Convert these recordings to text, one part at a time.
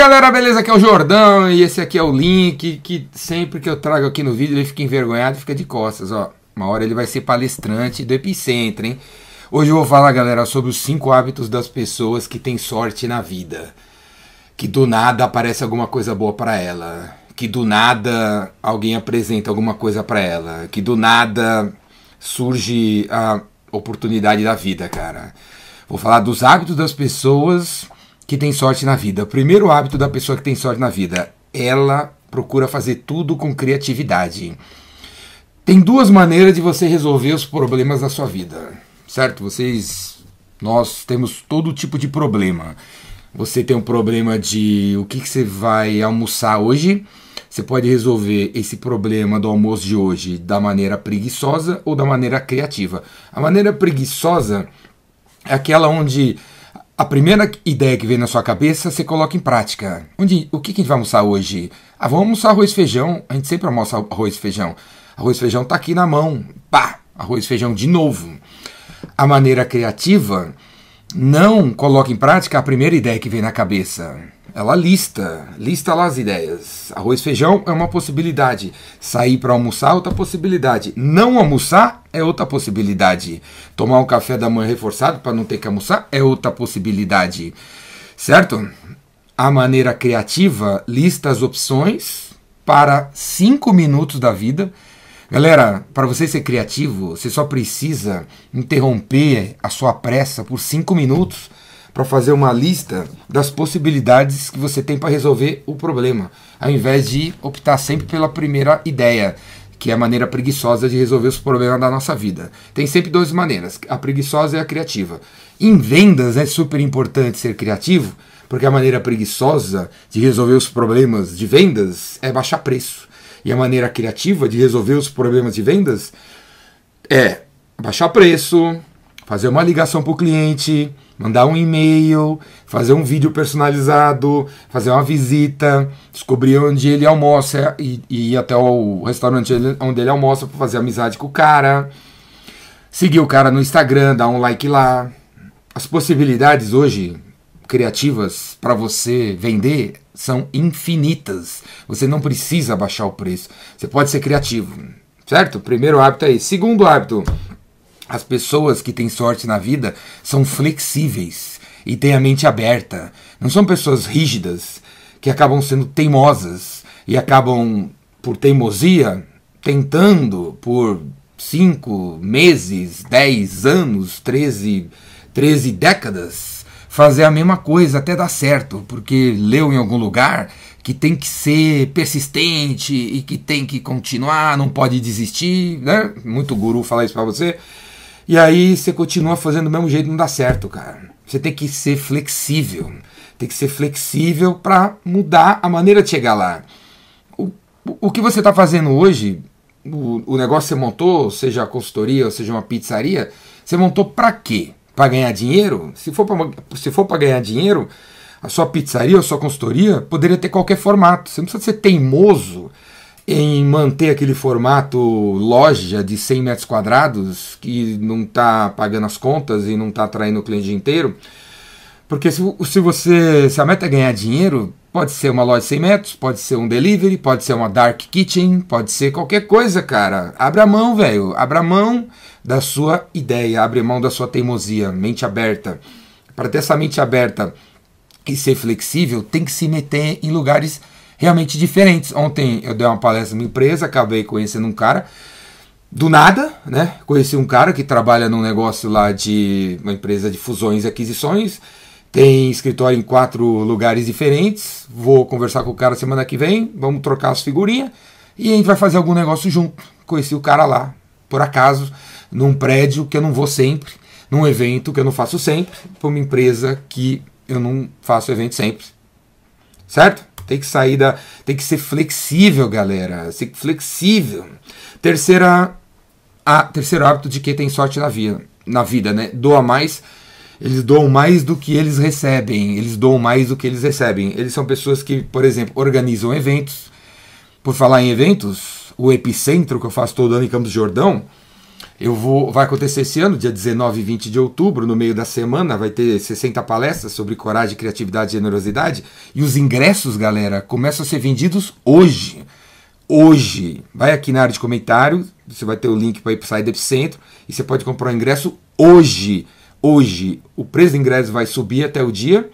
galera, beleza? Aqui é o Jordão e esse aqui é o link que sempre que eu trago aqui no vídeo ele fica envergonhado e fica de costas, ó. Uma hora ele vai ser palestrante do Epicentro, hein? Hoje eu vou falar, galera, sobre os cinco hábitos das pessoas que têm sorte na vida. Que do nada aparece alguma coisa boa para ela. Que do nada alguém apresenta alguma coisa para ela. Que do nada surge a oportunidade da vida, cara. Vou falar dos hábitos das pessoas que têm sorte na vida. O primeiro hábito da pessoa que tem sorte na vida, ela procura fazer tudo com criatividade. Tem duas maneiras de você resolver os problemas da sua vida, certo? Vocês, nós temos todo tipo de problema. Você tem um problema de o que, que você vai almoçar hoje. Você pode resolver esse problema do almoço de hoje da maneira preguiçosa ou da maneira criativa. A maneira preguiçosa é aquela onde a primeira ideia que vem na sua cabeça, você coloca em prática. Onde, o que, a gente vai almoçar hoje? Ah, vamos almoçar arroz e feijão. A gente sempre almoça arroz e feijão. Arroz e feijão tá aqui na mão. Pá! Arroz e feijão de novo. A maneira criativa não coloca em prática a primeira ideia que vem na cabeça. Ela lista, lista lá as ideias. Arroz feijão é uma possibilidade. Sair para almoçar é outra possibilidade. Não almoçar é outra possibilidade. Tomar um café da manhã reforçado para não ter que almoçar é outra possibilidade. Certo? A maneira criativa lista as opções para cinco minutos da vida. Galera, para você ser criativo, você só precisa interromper a sua pressa por cinco minutos para fazer uma lista das possibilidades que você tem para resolver o problema, ao invés de optar sempre pela primeira ideia, que é a maneira preguiçosa de resolver os problemas da nossa vida. Tem sempre duas maneiras, a preguiçosa e a criativa. Em vendas é super importante ser criativo, porque a maneira preguiçosa de resolver os problemas de vendas é baixar preço. E a maneira criativa de resolver os problemas de vendas é baixar preço, fazer uma ligação para o cliente, mandar um e-mail, fazer um vídeo personalizado, fazer uma visita, descobrir onde ele almoça e, e ir até o restaurante onde ele almoça para fazer amizade com o cara, seguir o cara no Instagram, dar um like lá. As possibilidades hoje criativas para você vender são infinitas. Você não precisa baixar o preço. Você pode ser criativo, certo? Primeiro hábito é esse. Segundo hábito, as pessoas que têm sorte na vida são flexíveis e têm a mente aberta. Não são pessoas rígidas que acabam sendo teimosas e acabam, por teimosia, tentando por cinco meses, dez anos, treze, treze décadas fazer a mesma coisa até dar certo, porque leu em algum lugar que tem que ser persistente e que tem que continuar, não pode desistir, né? Muito guru falar isso para você. E aí você continua fazendo do mesmo jeito, não dá certo, cara. Você tem que ser flexível. Tem que ser flexível para mudar a maneira de chegar lá. O, o que você está fazendo hoje, o, o negócio que você montou, seja a consultoria ou seja uma pizzaria, você montou para quê? Para ganhar dinheiro? Se for para ganhar dinheiro, a sua pizzaria a sua consultoria poderia ter qualquer formato. Você não precisa ser teimoso em manter aquele formato loja de 100 metros quadrados que não está pagando as contas e não está atraindo o cliente inteiro. Porque se, se você se a meta é ganhar dinheiro, pode ser uma loja de 100 metros, pode ser um delivery, pode ser uma dark kitchen, pode ser qualquer coisa, cara. Abra mão, velho. Abra mão da sua ideia, abre mão da sua teimosia, mente aberta. Para ter essa mente aberta e ser flexível, tem que se meter em lugares realmente diferentes. Ontem eu dei uma palestra numa empresa, acabei conhecendo um cara do nada, né? Conheci um cara que trabalha num negócio lá de uma empresa de fusões e aquisições. Tem escritório em quatro lugares diferentes. Vou conversar com o cara semana que vem. Vamos trocar as figurinhas e a gente vai fazer algum negócio junto. Conheci o cara lá, por acaso, num prédio que eu não vou sempre, num evento que eu não faço sempre, para uma empresa que eu não faço evento sempre. Certo? Tem que sair da. Tem que ser flexível, galera. Ser flexível. Terceira. A, terceiro hábito de quem tem sorte na vida, na vida, né? Doa mais. Eles doam mais do que eles recebem. Eles doam mais do que eles recebem. Eles são pessoas que, por exemplo, organizam eventos. Por falar em eventos, o Epicentro, que eu faço todo ano em Campos Jordão, Eu vou, vai acontecer esse ano, dia 19 e 20 de outubro, no meio da semana, vai ter 60 palestras sobre coragem, criatividade e generosidade. E os ingressos, galera, começam a ser vendidos hoje. Hoje. Vai aqui na área de comentário, você vai ter o link para ir para o site do Epicentro e você pode comprar o ingresso hoje. Hoje. O preço do ingresso vai subir até o dia.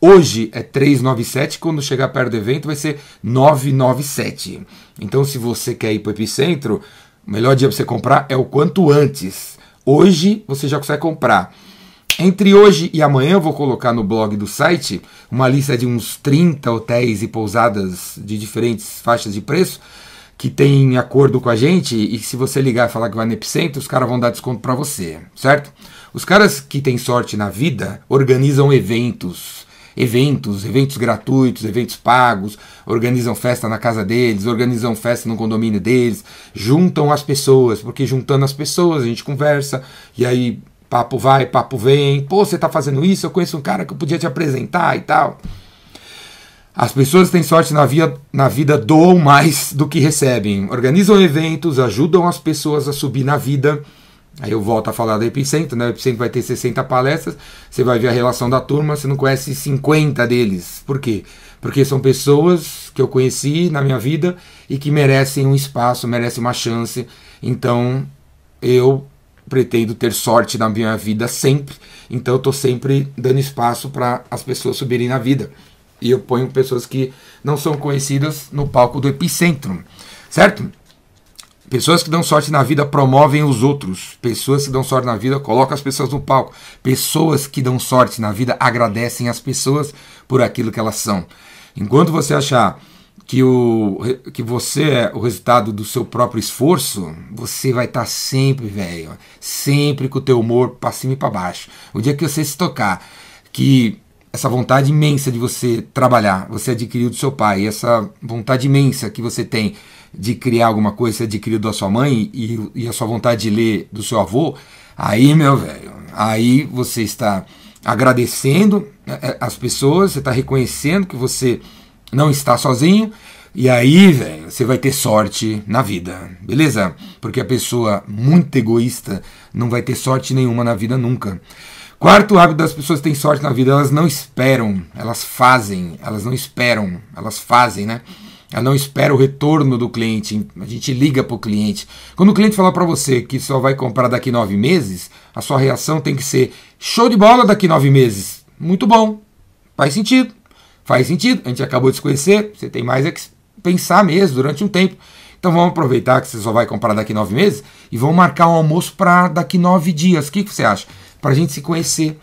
Hoje é 397, quando chegar perto do evento vai ser 997. Então, se você quer ir para o Epicentro, o melhor dia para você comprar é o quanto antes. Hoje você já consegue comprar. Entre hoje e amanhã eu vou colocar no blog do site uma lista de uns 30 hotéis e pousadas de diferentes faixas de preço que tem acordo com a gente e se você ligar e falar que vai no Epicentro, os caras vão dar desconto para você, certo? Os caras que têm sorte na vida organizam eventos eventos, eventos gratuitos, eventos pagos, organizam festa na casa deles, organizam festa no condomínio deles, juntam as pessoas, porque juntando as pessoas a gente conversa e aí papo vai, papo vem. Pô, você tá fazendo isso? Eu conheço um cara que eu podia te apresentar e tal. As pessoas têm sorte na, via, na vida, doam mais do que recebem. Organizam eventos, ajudam as pessoas a subir na vida Aí eu volto a falar do Epicentro, né? O Epicentro vai ter 60 palestras, você vai ver a relação da turma, você não conhece 50 deles. Por quê? Porque são pessoas que eu conheci na minha vida e que merecem um espaço, merecem uma chance. Então eu pretendo ter sorte na minha vida sempre. Então eu estou sempre dando espaço para as pessoas subirem na vida. E eu ponho pessoas que não são conhecidas no palco do Epicentro, certo? Pessoas que dão sorte na vida promovem os outros. Pessoas que dão sorte na vida colocam as pessoas no palco. Pessoas que dão sorte na vida agradecem as pessoas por aquilo que elas são. Enquanto você achar que, o, que você é o resultado do seu próprio esforço, você vai estar tá sempre, velho, sempre com o teu humor para cima e para baixo. O dia que você se tocar que essa vontade imensa de você trabalhar, você adquiriu do seu pai, essa vontade imensa que você tem de criar alguma coisa, você adquiriu da sua mãe e, e a sua vontade de ler do seu avô, aí, meu velho, aí você está agradecendo né, é, as pessoas, você está reconhecendo que você não está sozinho, e aí, velho, você vai ter sorte na vida, beleza? Porque a pessoa muito egoísta não vai ter sorte nenhuma na vida nunca. Quarto hábito das pessoas que têm sorte na vida, elas não esperam, elas fazem, elas não esperam, elas fazem, né? Ela não espera o retorno do cliente. A gente liga para o cliente. Quando o cliente falar para você que só vai comprar daqui nove meses, a sua reação tem que ser show de bola daqui nove meses. Muito bom. Faz sentido. Faz sentido. A gente acabou de se conhecer. Você tem mais é que pensar mesmo durante um tempo. Então vamos aproveitar que você só vai comprar daqui nove meses e vamos marcar um almoço para daqui nove dias. O que, que você acha? Para a gente se conhecer.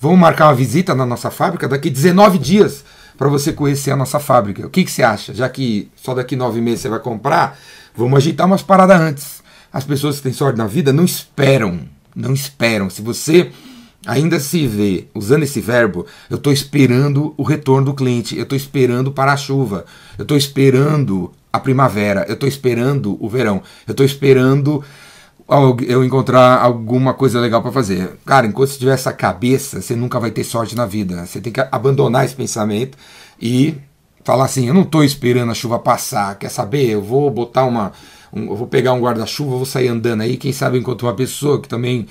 Vamos marcar uma visita na nossa fábrica daqui 19 dias para você conhecer a nossa fábrica. O que, que você acha? Já que só daqui nove meses você vai comprar, vamos agitar umas paradas antes. As pessoas que têm sorte na vida não esperam, não esperam. Se você ainda se vê usando esse verbo, eu estou esperando o retorno do cliente, eu estou esperando para a chuva, eu estou esperando a primavera, eu estou esperando o verão, eu estou esperando eu encontrar alguma coisa legal para fazer. Cara, enquanto você tiver essa cabeça, você nunca vai ter sorte na vida. Você tem que abandonar esse pensamento e falar assim: eu não estou esperando a chuva passar. Quer saber? Eu vou botar uma. Um, eu vou pegar um guarda-chuva, vou sair andando aí. Quem sabe enquanto uma pessoa que também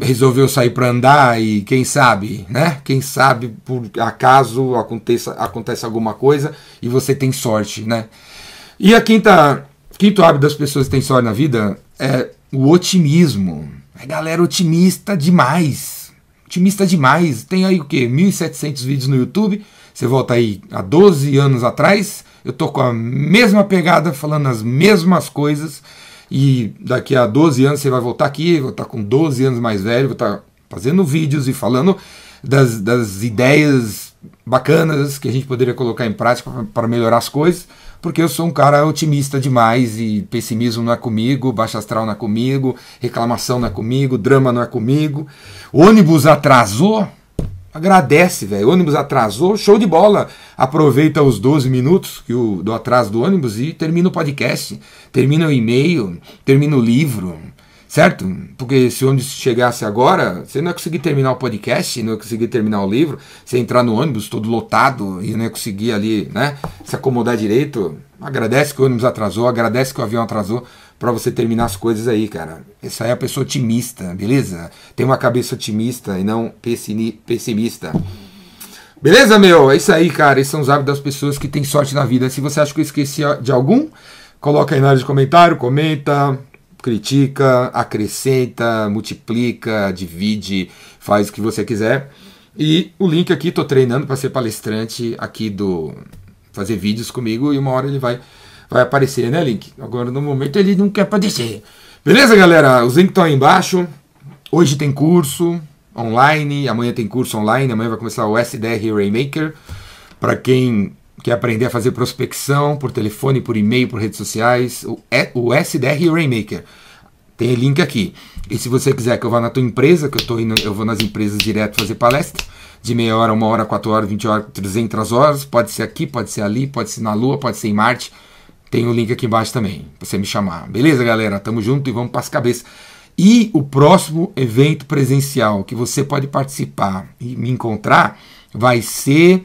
resolveu sair para andar e quem sabe, né? Quem sabe por acaso aconteça acontece alguma coisa e você tem sorte, né? E a quinta quinto hábito das pessoas que têm sorte na vida é o otimismo. É galera otimista demais. Otimista demais. Tem aí o que? 1.700 vídeos no YouTube. Você volta aí há 12 anos atrás. Eu tô com a mesma pegada, falando as mesmas coisas. E daqui a 12 anos você vai voltar aqui. Vou estar com 12 anos mais velho. Vou estar fazendo vídeos e falando das, das ideias bacanas que a gente poderia colocar em prática para melhorar as coisas porque eu sou um cara otimista demais e pessimismo não é comigo, baixa astral não é comigo, reclamação não é comigo, drama não é comigo. Ônibus atrasou, agradece, velho. Ônibus atrasou, show de bola. Aproveita os 12 minutos que o, do atraso do ônibus e termina o podcast, termina o e-mail, termina o livro, certo? Porque se onde chegasse agora, você não ia conseguir terminar o podcast, não ia conseguir terminar o livro, você ia entrar no ônibus todo lotado e não ia conseguir ali, né? se acomodar direito, agradece que o ônibus atrasou, agradece que o avião atrasou para você terminar as coisas aí, cara. Essa é a pessoa otimista, beleza? Tem uma cabeça otimista e não pessimista. Beleza, meu? É isso aí, cara. Esses são os hábitos das pessoas que têm sorte na vida. Se você acha que eu esqueci de algum, coloca aí na área de comentário, comenta, critica, acrescenta, multiplica, divide, faz o que você quiser. E o link aqui, tô treinando para ser palestrante aqui do fazer vídeos comigo e uma hora ele vai vai aparecer, né, Link? Agora no momento ele não quer aparecer. Beleza, galera? Os links estão aí embaixo. Hoje tem curso online, amanhã tem curso online, amanhã vai começar o SDR Raymaker. Para quem quer aprender a fazer prospecção por telefone, por e-mail, por redes sociais, o, o SDR Raymaker. Tem link aqui. E se você quiser que eu vá na tua empresa, que eu tô indo, eu vou nas empresas direto fazer palestra, de meia hora, uma hora, quatro horas, vinte horas, trezentas horas, pode ser aqui, pode ser ali, pode ser na Lua, pode ser em Marte. Tem o link aqui embaixo também, pra você me chamar. Beleza, galera? Tamo junto e vamos para as cabeças. E o próximo evento presencial que você pode participar e me encontrar vai ser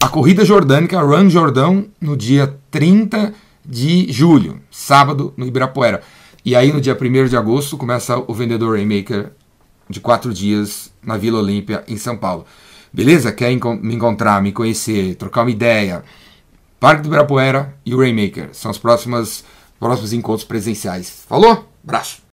a Corrida Jordânica Run Jordão no dia 30 de julho, sábado, no Ibirapuera. E aí no dia 1 de agosto começa o Vendedor Rainmaker de quatro dias na Vila Olímpia, em São Paulo. Beleza? Quer me encontrar, me conhecer, trocar uma ideia? Parque do Ibirapuera e o Rainmaker são os próximos, próximos encontros presenciais. Falou? Abraço!